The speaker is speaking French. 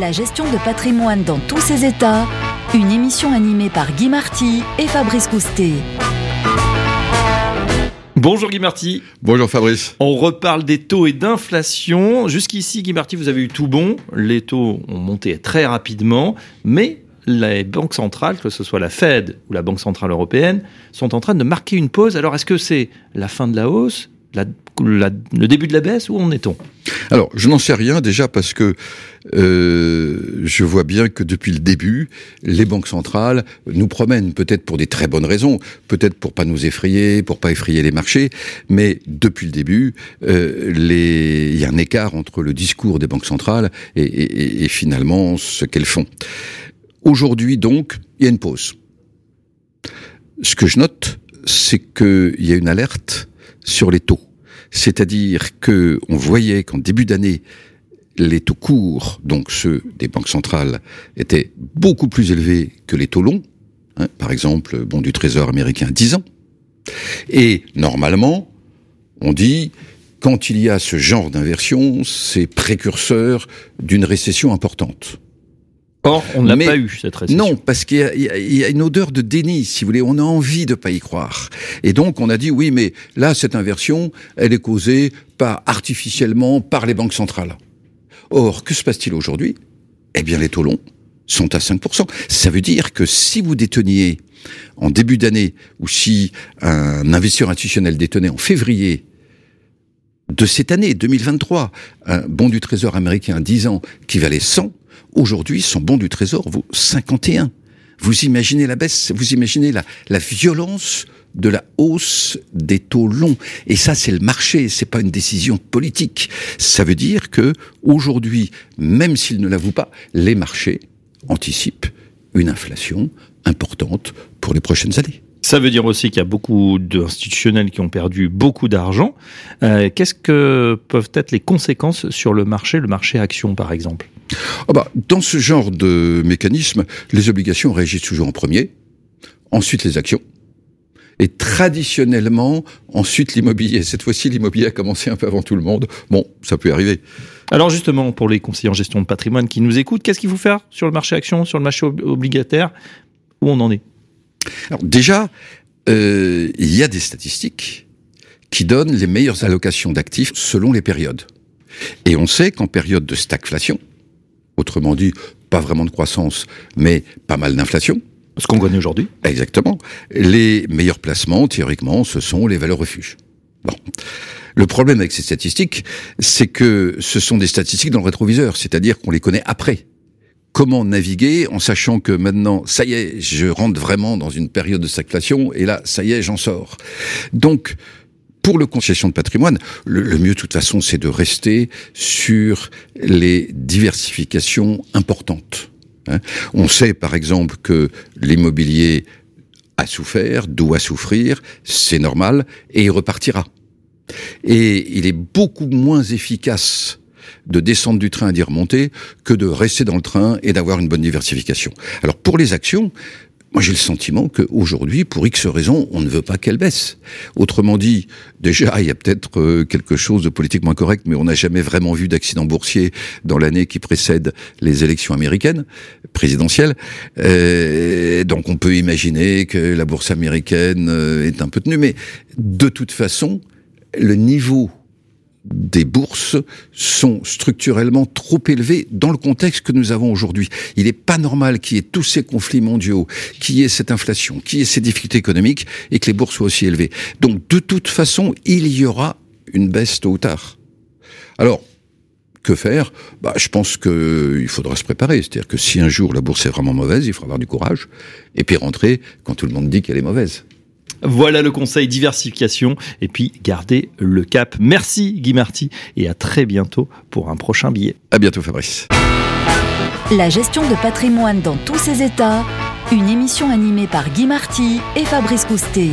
La gestion de patrimoine dans tous ses états, une émission animée par Guy Marty et Fabrice Coustet. Bonjour Guy Marty. Bonjour Fabrice. On reparle des taux et d'inflation. Jusqu'ici, Guy Marty, vous avez eu tout bon. Les taux ont monté très rapidement, mais les banques centrales, que ce soit la Fed ou la Banque centrale européenne, sont en train de marquer une pause. Alors, est-ce que c'est la fin de la hausse, le début de la baisse Où en est-on? Alors, je n'en sais rien déjà parce que euh, je vois bien que depuis le début, les banques centrales nous promènent, peut-être pour des très bonnes raisons, peut-être pour pas nous effrayer, pour pas effrayer les marchés, mais depuis le début, euh, il y a un écart entre le discours des banques centrales et finalement ce qu'elles font. Aujourd'hui donc, il y a une pause. Ce que je note, c'est qu'il y a une alerte sur les taux. C'est-à-dire que on voyait qu'en début d'année, les taux courts, donc ceux des banques centrales, étaient beaucoup plus élevés que les taux longs. Hein, par exemple, bon du Trésor américain 10 ans. Et normalement, on dit quand il y a ce genre d'inversion, c'est précurseur d'une récession importante. Or, on n'a pas eu cette récession. Non, parce qu'il y, y, a une odeur de déni, si vous voulez. On a envie de pas y croire. Et donc, on a dit oui, mais là, cette inversion, elle est causée par artificiellement par les banques centrales. Or, que se passe-t-il aujourd'hui? Eh bien, les taux longs sont à 5%. Ça veut dire que si vous déteniez en début d'année, ou si un investisseur institutionnel détenait en février de cette année, 2023, un bon du trésor américain à 10 ans qui valait 100, Aujourd'hui, son bon du trésor vaut 51. Vous imaginez la baisse, vous imaginez la, la violence de la hausse des taux longs. Et ça, c'est le marché, c'est pas une décision politique. Ça veut dire que aujourd'hui, même s'ils ne l'avouent pas, les marchés anticipent une inflation importante pour les prochaines années. Ça veut dire aussi qu'il y a beaucoup d'institutionnels qui ont perdu beaucoup d'argent. Euh, Qu'est-ce que peuvent être les conséquences sur le marché, le marché action par exemple? Oh bah, Dans ce genre de mécanisme, les obligations réagissent toujours en premier, ensuite les actions. Et traditionnellement, ensuite l'immobilier. Cette fois-ci, l'immobilier a commencé un peu avant tout le monde. Bon, ça peut arriver. Alors justement, pour les conseillers en gestion de patrimoine qui nous écoutent, qu'est-ce qu'il faut faire sur le marché action, sur le marché obligataire? Où on en est? Alors déjà, euh, il y a des statistiques qui donnent les meilleures allocations d'actifs selon les périodes. Et on sait qu'en période de stagflation, autrement dit, pas vraiment de croissance, mais pas mal d'inflation. Ce qu'on connaît aujourd'hui. Exactement. Les meilleurs placements, théoriquement, ce sont les valeurs refuges. Bon. Le problème avec ces statistiques, c'est que ce sont des statistiques dans le rétroviseur, c'est-à-dire qu'on les connaît après comment naviguer en sachant que maintenant, ça y est, je rentre vraiment dans une période de stagflation et là, ça y est, j'en sors. Donc, pour le concession de patrimoine, le, mieux de toute façon, c'est de rester sur les diversifications importantes. Hein. On sait par exemple que l'immobilier a souffert, doit souffrir, c'est normal, et il repartira. Et il est beaucoup moins efficace de descendre du train et d'y remonter que de rester dans le train et d'avoir une bonne diversification. Alors pour les actions, moi, j'ai le sentiment qu'aujourd'hui, pour X raisons, on ne veut pas qu'elle baisse. Autrement dit, déjà, il y a peut-être euh, quelque chose de politiquement correct, mais on n'a jamais vraiment vu d'accident boursier dans l'année qui précède les élections américaines, présidentielles. Euh, donc, on peut imaginer que la bourse américaine euh, est un peu tenue, mais de toute façon, le niveau des bourses sont structurellement trop élevées dans le contexte que nous avons aujourd'hui. Il n'est pas normal qu'il y ait tous ces conflits mondiaux, qu'il y ait cette inflation, qu'il y ait ces difficultés économiques et que les bourses soient aussi élevées. Donc de toute façon, il y aura une baisse tôt ou tard. Alors, que faire? Bah, Je pense qu'il faudra se préparer. C'est-à-dire que si un jour la bourse est vraiment mauvaise, il faudra avoir du courage et puis rentrer quand tout le monde dit qu'elle est mauvaise. Voilà le conseil diversification et puis gardez le cap. Merci Guy Marty et à très bientôt pour un prochain billet. À bientôt Fabrice. La gestion de patrimoine dans tous ses états, une émission animée par Guy Marty et Fabrice Coustet.